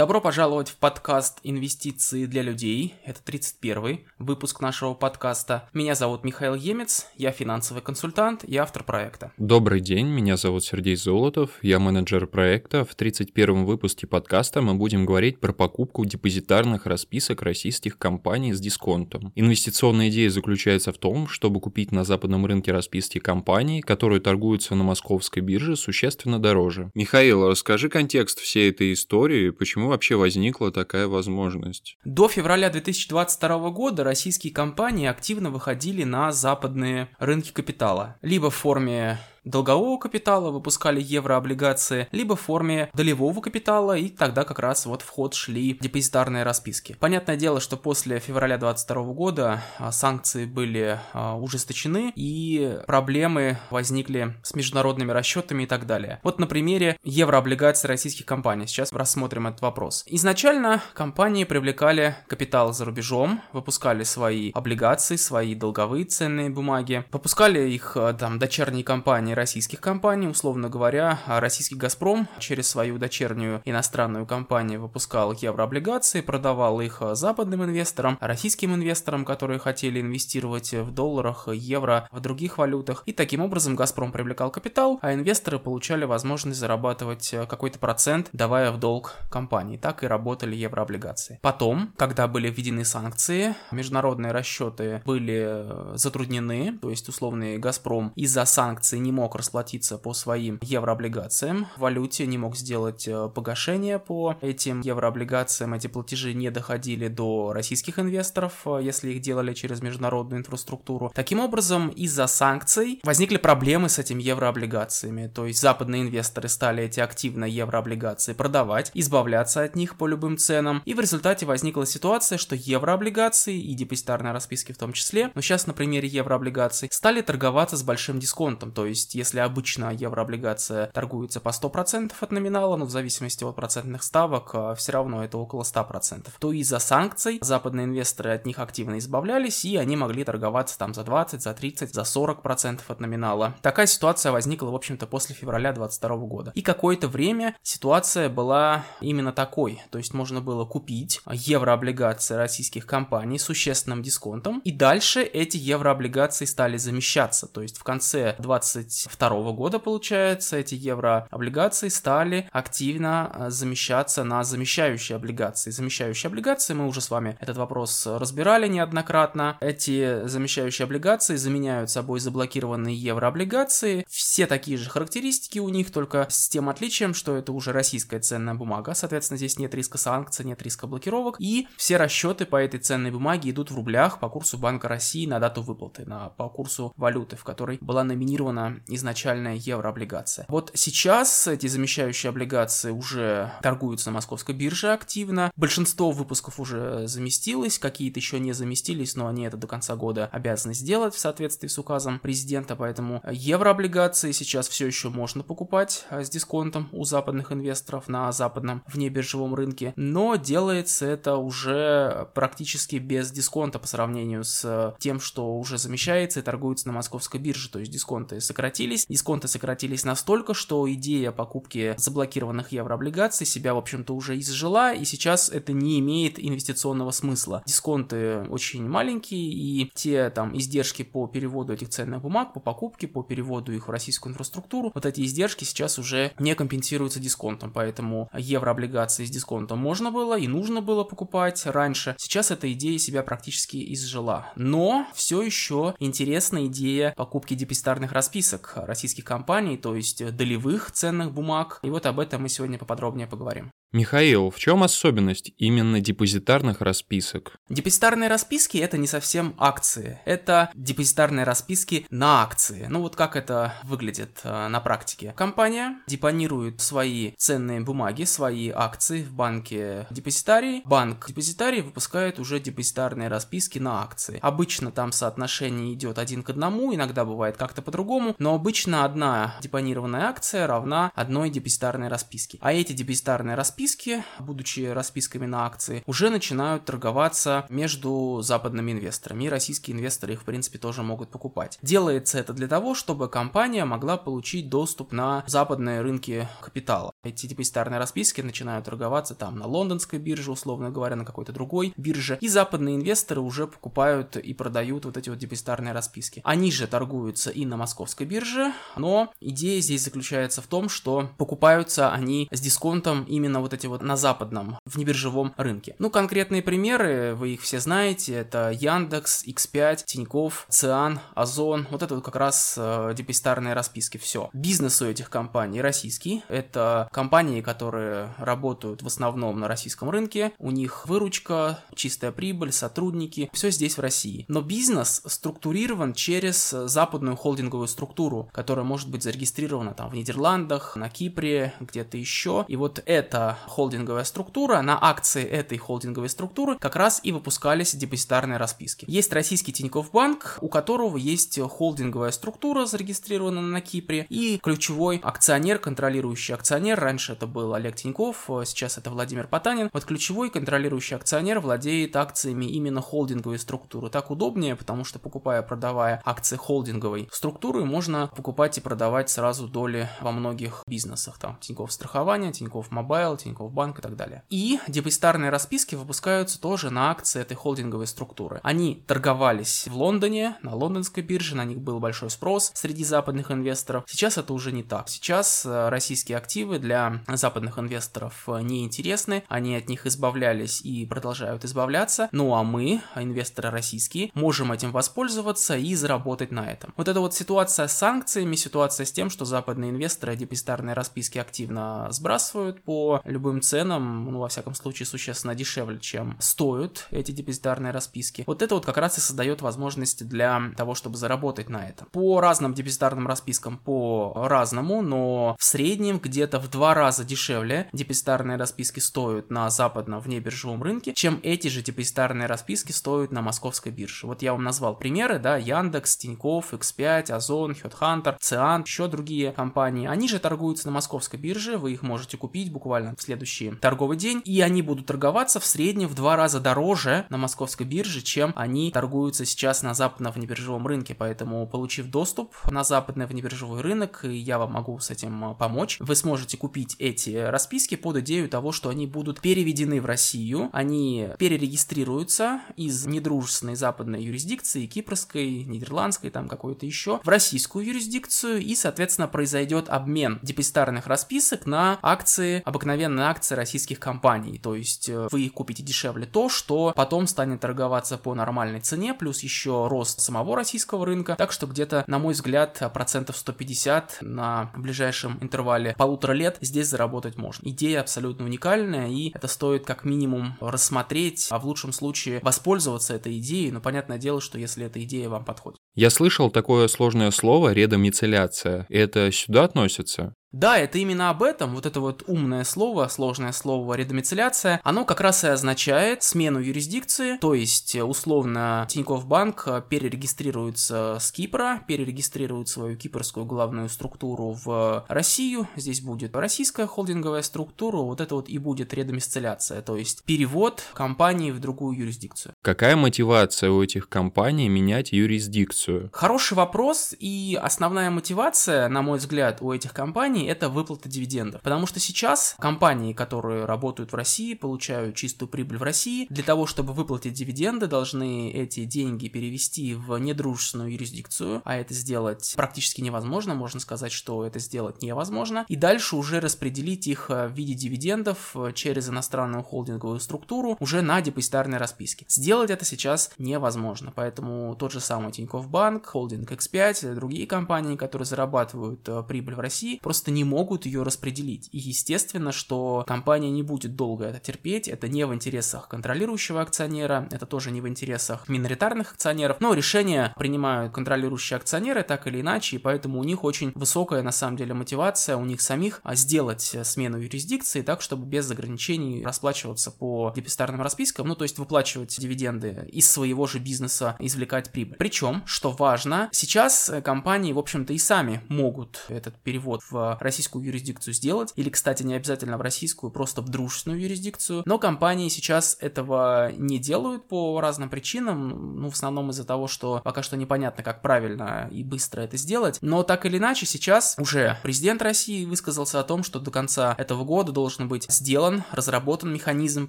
Добро пожаловать в подкаст «Инвестиции для людей». Это 31 выпуск нашего подкаста. Меня зовут Михаил Емец, я финансовый консультант и автор проекта. Добрый день, меня зовут Сергей Золотов, я менеджер проекта. В 31 выпуске подкаста мы будем говорить про покупку депозитарных расписок российских компаний с дисконтом. Инвестиционная идея заключается в том, чтобы купить на западном рынке расписки компаний, которые торгуются на московской бирже существенно дороже. Михаил, расскажи контекст всей этой истории, почему почему вообще возникла такая возможность? До февраля 2022 года российские компании активно выходили на западные рынки капитала. Либо в форме долгового капитала, выпускали еврооблигации, либо в форме долевого капитала, и тогда как раз вот в ход шли депозитарные расписки. Понятное дело, что после февраля 2022 года а, санкции были а, ужесточены, и проблемы возникли с международными расчетами и так далее. Вот на примере еврооблигаций российских компаний. Сейчас рассмотрим этот вопрос. Изначально компании привлекали капитал за рубежом, выпускали свои облигации, свои долговые ценные бумаги, выпускали их а, там дочерние компании компаний, российских компаний, условно говоря, российский «Газпром» через свою дочернюю иностранную компанию выпускал еврооблигации, продавал их западным инвесторам, российским инвесторам, которые хотели инвестировать в долларах, евро, в других валютах. И таким образом «Газпром» привлекал капитал, а инвесторы получали возможность зарабатывать какой-то процент, давая в долг компании. Так и работали еврооблигации. Потом, когда были введены санкции, международные расчеты были затруднены, то есть условный «Газпром» из-за санкций не мог мог расплатиться по своим еврооблигациям в валюте, не мог сделать э, погашение по этим еврооблигациям. Эти платежи не доходили до российских инвесторов, э, если их делали через международную инфраструктуру. Таким образом, из-за санкций возникли проблемы с этими еврооблигациями. То есть западные инвесторы стали эти активно еврооблигации продавать, избавляться от них по любым ценам. И в результате возникла ситуация, что еврооблигации и депозитарные расписки в том числе, но сейчас на примере еврооблигаций, стали торговаться с большим дисконтом. То есть есть, если обычно еврооблигация торгуется по 100% от номинала, но в зависимости от процентных ставок, а, все равно это около 100%, то из-за санкций западные инвесторы от них активно избавлялись, и они могли торговаться там за 20, за 30, за 40% от номинала. Такая ситуация возникла, в общем-то, после февраля 2022 года. И какое-то время ситуация была именно такой, то есть можно было купить еврооблигации российских компаний с существенным дисконтом, и дальше эти еврооблигации стали замещаться, то есть в конце 20 2022 года, получается, эти еврооблигации стали активно э, замещаться на замещающие облигации. Замещающие облигации, мы уже с вами этот вопрос разбирали неоднократно. Эти замещающие облигации заменяют собой заблокированные еврооблигации. Все такие же характеристики у них, только с тем отличием, что это уже российская ценная бумага. Соответственно, здесь нет риска санкций, нет риска блокировок. И все расчеты по этой ценной бумаге идут в рублях по курсу Банка России на дату выплаты, на, по курсу валюты, в которой была номинирована изначальная еврооблигация. Вот сейчас эти замещающие облигации уже торгуются на московской бирже активно. Большинство выпусков уже заместилось, какие-то еще не заместились, но они это до конца года обязаны сделать в соответствии с указом президента, поэтому еврооблигации сейчас все еще можно покупать а, с дисконтом у западных инвесторов на западном внебиржевом рынке, но делается это уже практически без дисконта по сравнению с тем, что уже замещается и торгуется на московской бирже, то есть дисконты сократились сократились, дисконты сократились настолько, что идея покупки заблокированных еврооблигаций себя, в общем-то, уже изжила, и сейчас это не имеет инвестиционного смысла. Дисконты очень маленькие, и те там издержки по переводу этих ценных бумаг, по покупке, по переводу их в российскую инфраструктуру, вот эти издержки сейчас уже не компенсируются дисконтом, поэтому еврооблигации с дисконтом можно было и нужно было покупать раньше. Сейчас эта идея себя практически изжила. Но все еще интересна идея покупки депозитарных расписок российских компаний, то есть долевых ценных бумаг. И вот об этом мы сегодня поподробнее поговорим. Михаил, в чем особенность именно депозитарных расписок? Депозитарные расписки это не совсем акции, это депозитарные расписки на акции. Ну вот как это выглядит э, на практике. Компания депонирует свои ценные бумаги, свои акции в банке депозитарий. Банк депозитарий выпускает уже депозитарные расписки на акции. Обычно там соотношение идет один к одному, иногда бывает как-то по-другому, но обычно одна депонированная акция равна одной депозитарной расписке. А эти депозитарные расписки расписки, будучи расписками на акции, уже начинают торговаться между западными инвесторами, и российские инвесторы их, в принципе, тоже могут покупать. Делается это для того, чтобы компания могла получить доступ на западные рынки капитала. Эти депозитарные расписки начинают торговаться там на лондонской бирже, условно говоря, на какой-то другой бирже. И западные инвесторы уже покупают и продают вот эти вот депозитарные расписки. Они же торгуются и на московской бирже, но идея здесь заключается в том, что покупаются они с дисконтом именно вот эти вот на западном, внебиржевом рынке. Ну, конкретные примеры, вы их все знаете, это Яндекс, X5, Тиньков, Циан, Озон, вот это вот как раз э, депозитарные расписки, все. Бизнес у этих компаний российский, это компании, которые работают в основном на российском рынке, у них выручка, чистая прибыль, сотрудники, все здесь в России. Но бизнес структурирован через западную холдинговую структуру, которая может быть зарегистрирована там в Нидерландах, на Кипре, где-то еще. И вот эта холдинговая структура, на акции этой холдинговой структуры как раз и выпускались депозитарные расписки. Есть российский Тинькофф Банк, у которого есть холдинговая структура, зарегистрированная на Кипре, и ключевой акционер, контролирующий акционер раньше это был Олег Тиньков, э, сейчас это Владимир Потанин. Вот ключевой контролирующий акционер владеет акциями именно холдинговой структуры. Так удобнее, потому что покупая, продавая акции холдинговой структуры, можно покупать и продавать сразу доли во многих бизнесах. Там Тиньков страхование, Тиньков Мобайл, Тиньков Банк и так далее. И депозитарные расписки выпускаются тоже на акции этой холдинговой структуры. Они торговались в Лондоне, на лондонской бирже, на них был большой спрос среди западных инвесторов. Сейчас это уже не так. Сейчас э, российские активы для для западных инвесторов э, неинтересны, они от них избавлялись и продолжают избавляться, ну а мы, инвесторы российские, можем этим воспользоваться и заработать на этом. Вот эта вот ситуация с санкциями, ситуация с тем, что западные инвесторы депозитарные расписки активно сбрасывают по любым ценам, ну во всяком случае существенно дешевле, чем стоят эти депозитарные расписки. Вот это вот как раз и создает возможности для того, чтобы заработать на этом. По разным депозитарным распискам по разному, но в среднем где-то в два раза дешевле депозитарные расписки стоят на западном внебиржевом рынке, чем эти же депозитарные расписки стоят на московской бирже. Вот я вам назвал примеры, да, Яндекс, Тинькофф, X5, Озон, Headhunter, Циан, еще другие компании. Они же торгуются на московской бирже, вы их можете купить буквально в следующий торговый день, и они будут торговаться в среднем в два раза дороже на московской бирже, чем они торгуются сейчас на западном внебиржевом рынке. Поэтому, получив доступ на западный внебиржевой рынок, я вам могу с этим помочь, вы сможете купить купить эти расписки под идею того, что они будут переведены в Россию, они перерегистрируются из недружественной западной юрисдикции, кипрской, нидерландской, там какой-то еще, в российскую юрисдикцию, и, соответственно, произойдет обмен депозитарных расписок на акции, обыкновенные акции российских компаний. То есть э, вы купите дешевле то, что потом станет торговаться по нормальной цене, плюс еще рост самого российского рынка. Так что где-то, на мой взгляд, процентов 150 на ближайшем интервале полутора лет здесь заработать можно. Идея абсолютно уникальная, и это стоит как минимум рассмотреть, а в лучшем случае воспользоваться этой идеей, но понятное дело, что если эта идея вам подходит. Я слышал такое сложное слово редомицеляция. Это сюда относится? Да, это именно об этом, вот это вот умное слово, сложное слово редомицеляция, оно как раз и означает смену юрисдикции, то есть условно Тинькофф Банк перерегистрируется с Кипра, перерегистрирует свою кипрскую главную структуру в Россию, здесь будет российская холдинговая структура, вот это вот и будет редомицеляция, то есть перевод компании в другую юрисдикцию. Какая мотивация у этих компаний менять юрисдикцию? Хороший вопрос, и основная мотивация, на мой взгляд, у этих компаний это выплата дивидендов. Потому что сейчас компании, которые работают в России, получают чистую прибыль в России, для того, чтобы выплатить дивиденды, должны эти деньги перевести в недружественную юрисдикцию, а это сделать практически невозможно, можно сказать, что это сделать невозможно, и дальше уже распределить их э, в виде дивидендов э, через иностранную холдинговую структуру уже на депозитарные расписки. Сделать это сейчас невозможно, поэтому тот же самый Тинькофф Банк, холдинг X5, другие компании, которые зарабатывают э, прибыль в России, просто не могут ее распределить. И естественно, что компания не будет долго это терпеть, это не в интересах контролирующего акционера, это тоже не в интересах миноритарных акционеров, но решения принимают контролирующие акционеры так или иначе, и поэтому у них очень высокая на самом деле мотивация у них самих а, сделать смену юрисдикции так, чтобы без ограничений расплачиваться по депозитарным распискам, ну то есть выплачивать дивиденды из своего же бизнеса, извлекать прибыль. Причем, что важно, сейчас компании, в общем-то, и сами могут этот перевод в российскую юрисдикцию сделать, или, кстати, не обязательно в российскую, просто в дружественную юрисдикцию, но компании сейчас этого не делают по разным причинам, ну, в основном из-за того, что пока что непонятно, как правильно и быстро это сделать, но так или иначе сейчас уже президент России высказался о том, что до конца этого года должен быть сделан, разработан механизм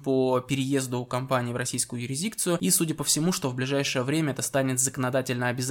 по переезду компании в российскую юрисдикцию, и, судя по всему, что в ближайшее время это станет законодательно обязательным,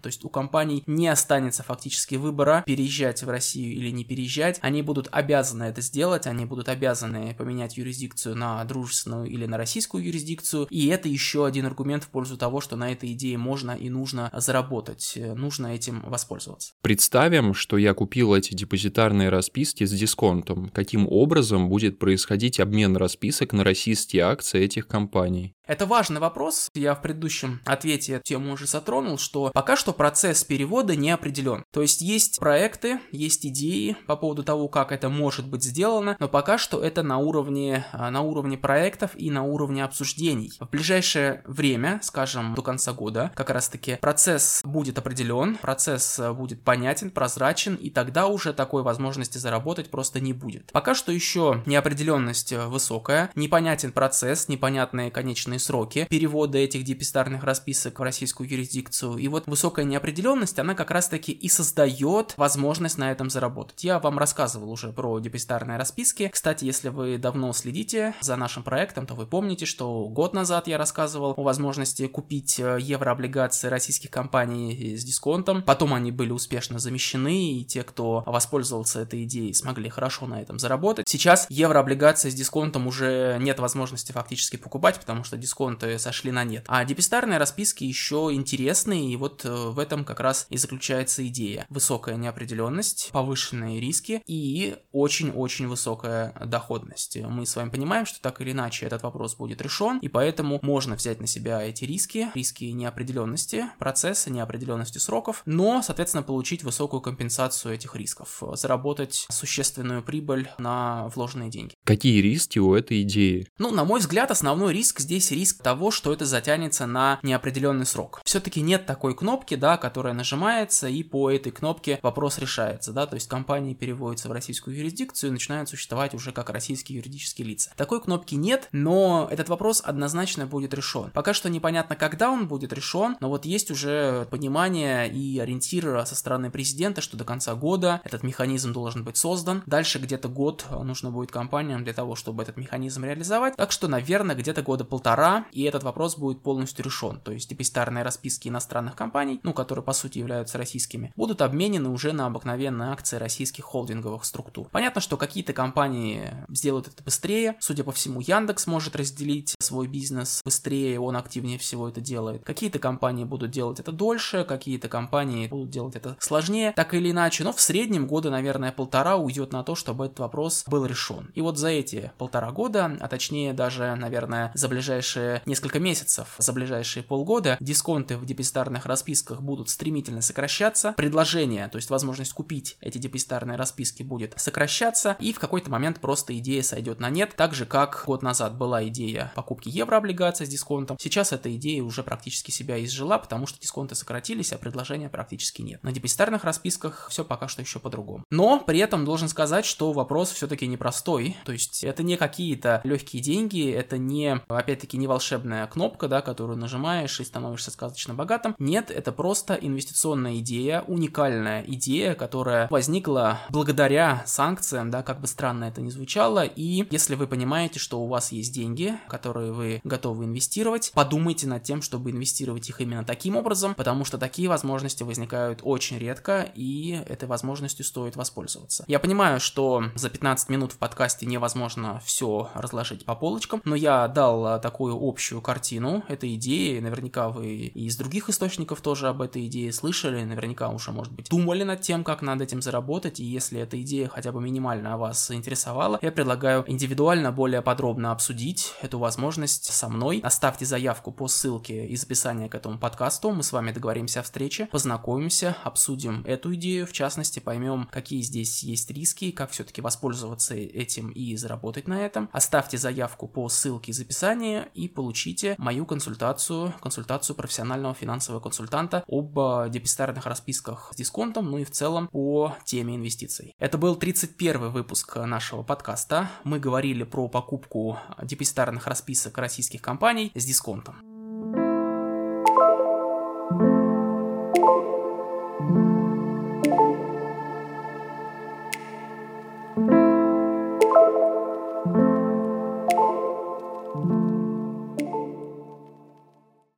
то есть у компаний не останется фактически выбора переезжать в Россию или не переезжать, они будут обязаны это сделать, они будут обязаны поменять юрисдикцию на дружественную или на российскую юрисдикцию, и это еще один аргумент в пользу того, что на этой идее можно и нужно заработать, нужно этим воспользоваться. Представим, что я купил эти депозитарные расписки с дисконтом. Каким образом будет происходить обмен расписок на российские акции этих компаний? Это важный вопрос. Я в предыдущем ответе тему уже затронул, что пока что процесс перевода не определен. То есть есть проекты, есть идеи по поводу того, как это может быть сделано, но пока что это на уровне, а, на уровне проектов и на уровне обсуждений. В ближайшее время, скажем, до конца года, как раз таки процесс будет определен, процесс а, будет понятен, прозрачен, и тогда уже такой возможности заработать просто не будет. Пока что еще неопределенность а, высокая, непонятен процесс, непонятные конечные сроки перевода этих депистарных расписок в российскую юрисдикцию. И вот высокая неопределенность, она как раз-таки и создает возможность на этом заработать. Я вам рассказывал уже про депистарные расписки. Кстати, если вы давно следите за нашим проектом, то вы помните, что год назад я рассказывал о возможности купить э, еврооблигации российских компаний с дисконтом. Потом они были успешно замещены, и те, кто воспользовался этой идеей, смогли хорошо на этом заработать. Сейчас еврооблигации с дисконтом уже нет возможности фактически покупать, потому что дисконты сошли на нет. А депистарные расписки еще интересные, и вот э, в этом как раз и заключается идея. Высокая неопределенность, повышенные риски и очень-очень высокая доходность. Мы с вами понимаем, что так или иначе этот вопрос будет решен, и поэтому можно взять на себя эти риски, риски неопределенности процесса, неопределенности сроков, но, соответственно, получить высокую компенсацию этих рисков, заработать существенную прибыль на вложенные деньги. Какие риски у этой идеи? Ну, на мой взгляд, основной риск здесь риск того, что это затянется на неопределенный срок. Все-таки нет такой кнопки, да, которая нажимается, и по этой кнопке вопрос решается, да, то есть компании переводятся в российскую юрисдикцию и начинают существовать уже как российские юридические лица. Такой кнопки нет, но этот вопрос однозначно будет решен. Пока что непонятно, когда он будет решен, но вот есть уже понимание и ориентир со стороны президента, что до конца года этот механизм должен быть создан. Дальше где-то год нужно будет компаниям для того, чтобы этот механизм реализовать. Так что, наверное, где-то года полтора, и этот вопрос будет полностью решен. То есть депозитарные расписки иностранных компаний, ну, которые по сути являются российскими, будут обменены уже на обыкновенные акции российских холдинговых структур. Понятно, что какие-то компании сделают это быстрее. Судя по всему, Яндекс может разделить свой бизнес быстрее, он активнее всего это делает. Какие-то компании будут делать это дольше, какие-то компании будут делать это сложнее, так или иначе. Но в среднем года, наверное, полтора уйдет на то, чтобы этот вопрос был решен. И вот за эти полтора года, а точнее даже, наверное, за ближайшие несколько месяцев, за ближайшие полгода, дисконты в депозитарных расписках будут стремительно сокращаться, предложение, то есть возможность купить эти депозитарные расписки будет сокращаться, и в какой-то момент просто идея сойдет на нет, так же как год назад была идея покупки еврооблигаций с дисконтом, сейчас эта идея уже практически себя изжила, потому что дисконты сократились, а предложения практически нет. На депозитарных расписках все пока что еще по-другому. Но при этом должен сказать, что вопрос все-таки непростой, то есть это не какие-то легкие деньги, это не, опять-таки, не волшебная кнопка, да, которую нажимаешь и становишься сказочно богатым. Нет, это просто инвестиционная идея, уникальная идея, которая возникла благодаря санкциям, да, как бы странно это ни звучало, и если вы понимаете, что у вас есть деньги, которые вы готовы инвестировать, подумайте над тем, чтобы инвестировать их именно таким образом, потому что такие возможности возникают очень редко, и этой возможностью стоит воспользоваться. Я понимаю, что за 15 минут в подкасте невозможно все разложить по полочкам, но я дал такую общую картину этой идеи. Наверняка вы и из других источников тоже об этой идее слышали, наверняка уже, может быть, думали над тем, как над этим заработать, и если эта идея хотя бы минимально вас интересовала, я предлагаю индивидуально более подробно обсудить эту возможность со мной. Оставьте заявку по ссылке из описания к этому подкасту, мы с вами договоримся о встрече, познакомимся, обсудим эту идею, в частности, поймем, какие здесь есть риски, как все-таки воспользоваться этим и заработать на этом. Оставьте заявку по ссылке из описания, и получите мою консультацию, консультацию профессионального финансового консультанта об э, депозитарных расписках с дисконтом, ну и в целом по теме инвестиций. Это был 31 выпуск нашего подкаста. Мы говорили про покупку депозитарных расписок российских компаний с дисконтом.